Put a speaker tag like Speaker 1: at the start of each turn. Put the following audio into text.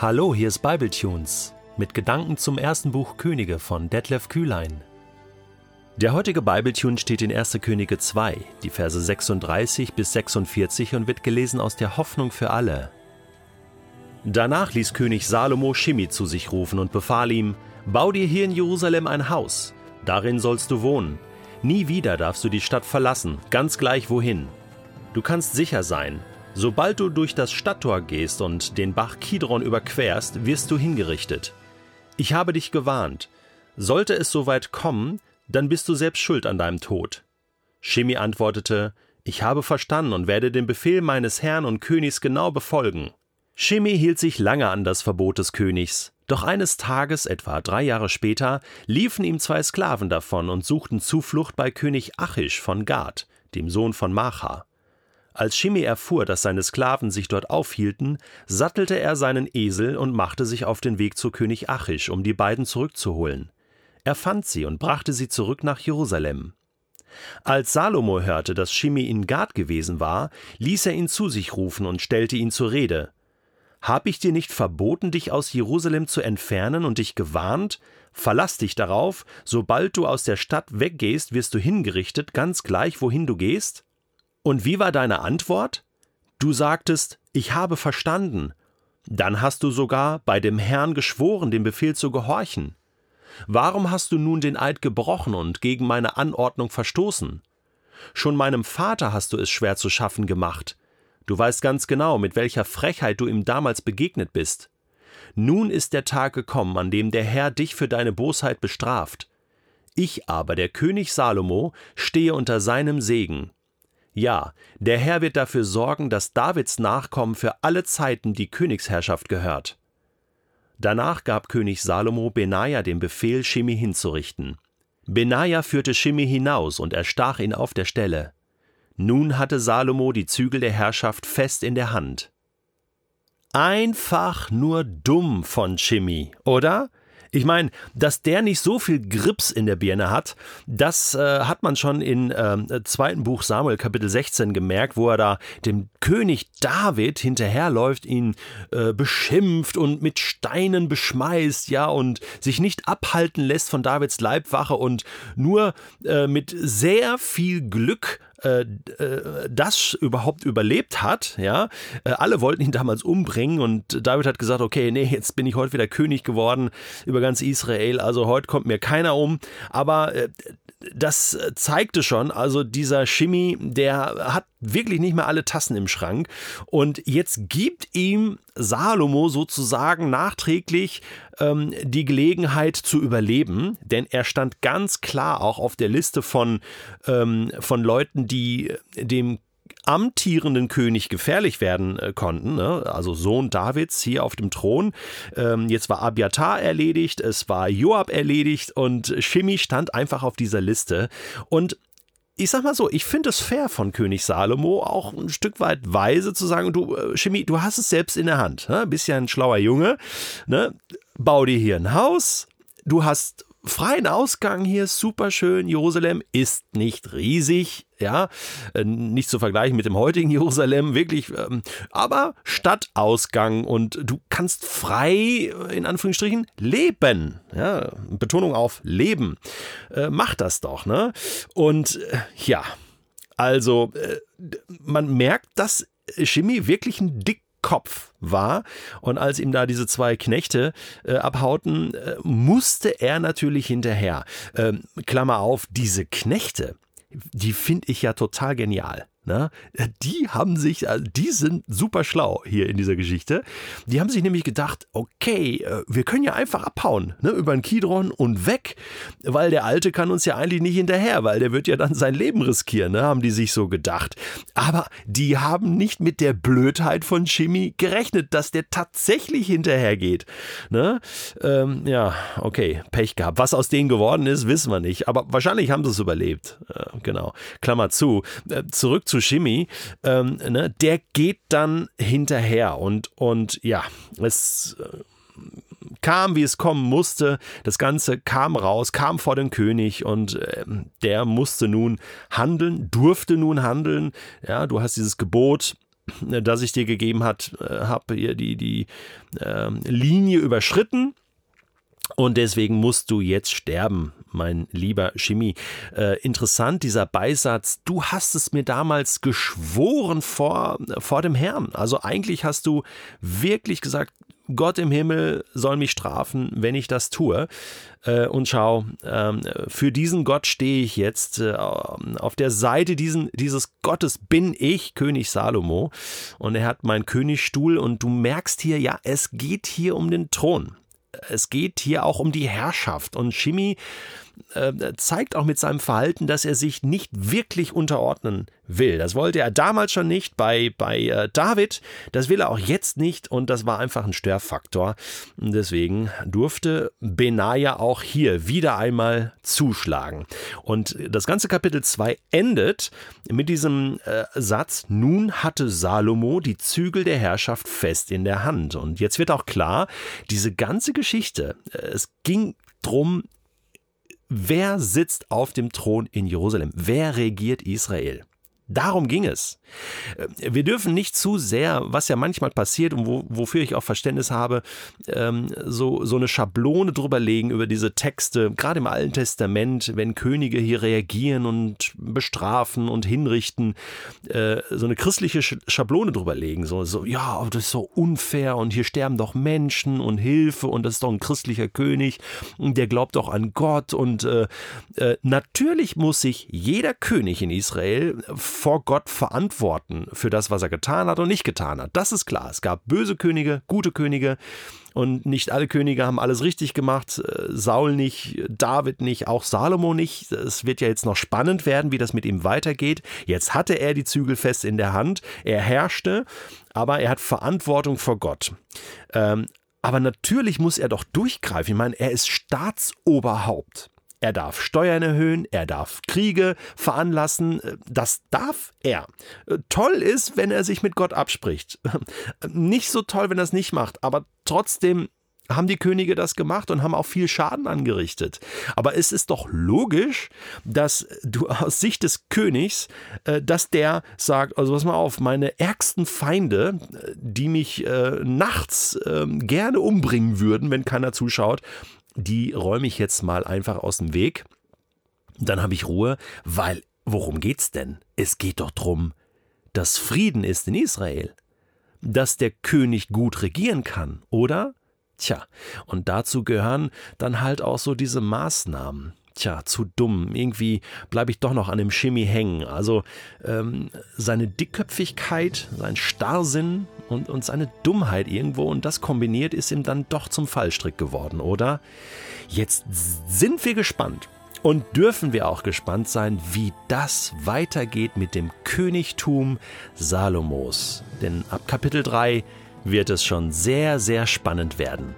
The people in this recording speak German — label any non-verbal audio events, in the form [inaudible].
Speaker 1: Hallo, hier ist Bibletunes mit Gedanken zum ersten Buch Könige von Detlef Kühlein. Der heutige Bibletune steht in 1. Könige 2, die Verse 36 bis 46 und wird gelesen aus der Hoffnung für alle. Danach ließ König Salomo Shimi zu sich rufen und befahl ihm: Bau dir hier in Jerusalem ein Haus, darin sollst du wohnen. Nie wieder darfst du die Stadt verlassen, ganz gleich wohin. Du kannst sicher sein, Sobald du durch das Stadttor gehst und den Bach Kidron überquerst, wirst du hingerichtet. Ich habe dich gewarnt. Sollte es soweit kommen, dann bist du selbst schuld an deinem Tod. Shimi antwortete, ich habe verstanden und werde den Befehl meines Herrn und Königs genau befolgen. Shimi hielt sich lange an das Verbot des Königs, doch eines Tages, etwa drei Jahre später, liefen ihm zwei Sklaven davon und suchten Zuflucht bei König Achish von Gad, dem Sohn von Macha. Als Shimi erfuhr, dass seine Sklaven sich dort aufhielten, sattelte er seinen Esel und machte sich auf den Weg zu König Achish, um die beiden zurückzuholen. Er fand sie und brachte sie zurück nach Jerusalem. Als Salomo hörte, dass Shimi in Gad gewesen war, ließ er ihn zu sich rufen und stellte ihn zur Rede. Hab ich dir nicht verboten, dich aus Jerusalem zu entfernen und dich gewarnt? Verlass dich darauf, sobald du aus der Stadt weggehst, wirst du hingerichtet, ganz gleich, wohin du gehst? Und wie war deine Antwort? Du sagtest, ich habe verstanden. Dann hast du sogar bei dem Herrn geschworen, dem Befehl zu gehorchen. Warum hast du nun den Eid gebrochen und gegen meine Anordnung verstoßen? Schon meinem Vater hast du es schwer zu schaffen gemacht. Du weißt ganz genau, mit welcher Frechheit du ihm damals begegnet bist. Nun ist der Tag gekommen, an dem der Herr dich für deine Bosheit bestraft. Ich aber, der König Salomo, stehe unter seinem Segen. Ja, der Herr wird dafür sorgen, dass Davids Nachkommen für alle Zeiten die Königsherrschaft gehört. Danach gab König Salomo Benaja den Befehl, Shimi hinzurichten. Benaja führte Shimi hinaus und erstach ihn auf der Stelle. Nun hatte Salomo die Zügel der Herrschaft fest in der Hand. Einfach nur dumm von Shimi, oder? Ich meine, dass der nicht so viel Grips in der Birne hat, das äh, hat man schon im äh, zweiten Buch Samuel Kapitel 16 gemerkt, wo er da dem König David hinterherläuft, ihn äh, beschimpft und mit Steinen beschmeißt, ja, und sich nicht abhalten lässt von Davids Leibwache und nur äh, mit sehr viel Glück äh, äh, das überhaupt überlebt hat. Ja, äh, alle wollten ihn damals umbringen und David hat gesagt: Okay, nee, jetzt bin ich heute wieder König geworden über ganz Israel. Also heute kommt mir keiner um. Aber äh, das zeigte schon, also dieser Shimi, der hat wirklich nicht mehr alle Tassen im Schrank. Und jetzt gibt ihm Salomo sozusagen nachträglich ähm, die Gelegenheit zu überleben, denn er stand ganz klar auch auf der Liste von, ähm, von Leuten, die dem amtierenden König gefährlich werden äh, konnten, ne? also Sohn Davids hier auf dem Thron. Ähm, jetzt war Abiatar erledigt, es war Joab erledigt und Shimi stand einfach auf dieser Liste. Und ich sag mal so, ich finde es fair von König Salomo, auch ein Stück weit weise zu sagen, du, äh, Shimi, du hast es selbst in der Hand. Ne? Bist ja ein schlauer Junge. Ne? Bau dir hier ein Haus. Du hast freien Ausgang hier, super schön. Jerusalem ist nicht riesig, ja, äh, nicht zu vergleichen mit dem heutigen [laughs] Jerusalem, wirklich, ähm, aber Stadtausgang und du kannst frei, in Anführungsstrichen, leben. Ja, Betonung auf leben. Äh, mach das doch, ne? Und äh, ja, also man merkt, dass Chemie wirklich ein dick Kopf war. Und als ihm da diese zwei Knechte äh, abhauten, äh, musste er natürlich hinterher. Ähm, Klammer auf, diese Knechte, die finde ich ja total genial. Ne? Die haben sich, also die sind super schlau hier in dieser Geschichte. Die haben sich nämlich gedacht, okay, äh, wir können ja einfach abhauen, ne? über den Kidron und weg, weil der Alte kann uns ja eigentlich nicht hinterher, weil der wird ja dann sein Leben riskieren, ne? haben die sich so gedacht. Aber die haben nicht mit der Blödheit von Shimi gerechnet, dass der tatsächlich hinterhergeht. Ne? Ähm, ja, okay, Pech gehabt. Was aus denen geworden ist, wissen wir nicht. Aber wahrscheinlich haben sie es überlebt. Äh, genau. Klammer zu. Äh, zurück zu Shimi, ähm, ne, der geht dann hinterher und, und ja, es äh, kam, wie es kommen musste. Das Ganze kam raus, kam vor den König und äh, der musste nun handeln, durfte nun handeln. Ja, du hast dieses Gebot das ich dir gegeben äh, habe, die, die äh, Linie überschritten. Und deswegen musst du jetzt sterben, mein lieber Chemie. Äh, interessant, dieser Beisatz, du hast es mir damals geschworen vor, vor dem Herrn. Also eigentlich hast du wirklich gesagt, Gott im Himmel soll mich strafen, wenn ich das tue. Äh, und schau, ähm, für diesen Gott stehe ich jetzt. Äh, auf der Seite diesen, dieses Gottes bin ich, König Salomo. Und er hat meinen Königstuhl. Und du merkst hier, ja, es geht hier um den Thron es geht hier auch um die Herrschaft. Und Shimi äh, zeigt auch mit seinem Verhalten, dass er sich nicht wirklich unterordnen will. Das wollte er damals schon nicht bei, bei äh, David, das will er auch jetzt nicht und das war einfach ein Störfaktor. Deswegen durfte Benaja auch hier wieder einmal zuschlagen. Und das ganze Kapitel 2 endet mit diesem äh, Satz, nun hatte Salomo die Zügel der Herrschaft fest in der Hand. Und jetzt wird auch klar, diese ganze Geschichte, äh, es ging drum, wer sitzt auf dem Thron in Jerusalem? Wer regiert Israel? Darum ging es. Äh, wir dürfen nicht zu sehr, was ja manchmal passiert und wo, wofür ich auch Verständnis habe, ähm, so, so eine Schablone drüber legen über diese Texte, gerade im Alten Testament, wenn Könige hier reagieren und bestrafen und hinrichten, äh, so eine christliche Schablone drüber legen. So, so, ja, das ist so unfair und hier sterben doch Menschen und Hilfe und das ist doch ein christlicher König und der glaubt doch an Gott und äh, natürlich muss sich jeder König in Israel vor Gott verantworten für das, was er getan hat und nicht getan hat. Das ist klar. Es gab böse Könige, gute Könige und nicht alle Könige haben alles richtig gemacht. Äh, Saul nicht, David nicht, auch Salomo nicht. Es wird ja jetzt noch spannend werden, wie das mit ihm weitergeht. Jetzt hatte er die Zügel fest in der Hand. Er herrschte, aber er hat Verantwortung vor Gott. Ähm, aber natürlich muss er doch durchgreifen. Ich meine, er ist Staatsoberhaupt. Er darf Steuern erhöhen, er darf Kriege veranlassen, das darf er. Toll ist, wenn er sich mit Gott abspricht. [laughs] Nicht so toll, wenn er es nicht macht, aber trotzdem haben die Könige das gemacht und haben auch viel Schaden angerichtet. Aber es ist doch logisch, dass du [laughs] aus Sicht des Königs, äh, dass der sagt, also pass mal auf, meine ärgsten Feinde, die mich äh, nachts ähm, gerne umbringen würden, wenn keiner zuschaut, die räume ich jetzt mal einfach aus dem Weg. Dann habe ich Ruhe, weil worum geht's denn? Es geht doch darum, dass Frieden ist in Israel, dass der König gut regieren kann, oder? Tja, und dazu gehören dann halt auch so diese Maßnahmen. Tja, zu dumm. Irgendwie bleibe ich doch noch an dem Chemie hängen. Also ähm, seine Dickköpfigkeit, sein Starrsinn, und, und seine Dummheit irgendwo und das kombiniert ist ihm dann doch zum Fallstrick geworden, oder? Jetzt sind wir gespannt und dürfen wir auch gespannt sein, wie das weitergeht mit dem Königtum Salomos. Denn ab Kapitel 3 wird es schon sehr, sehr spannend werden.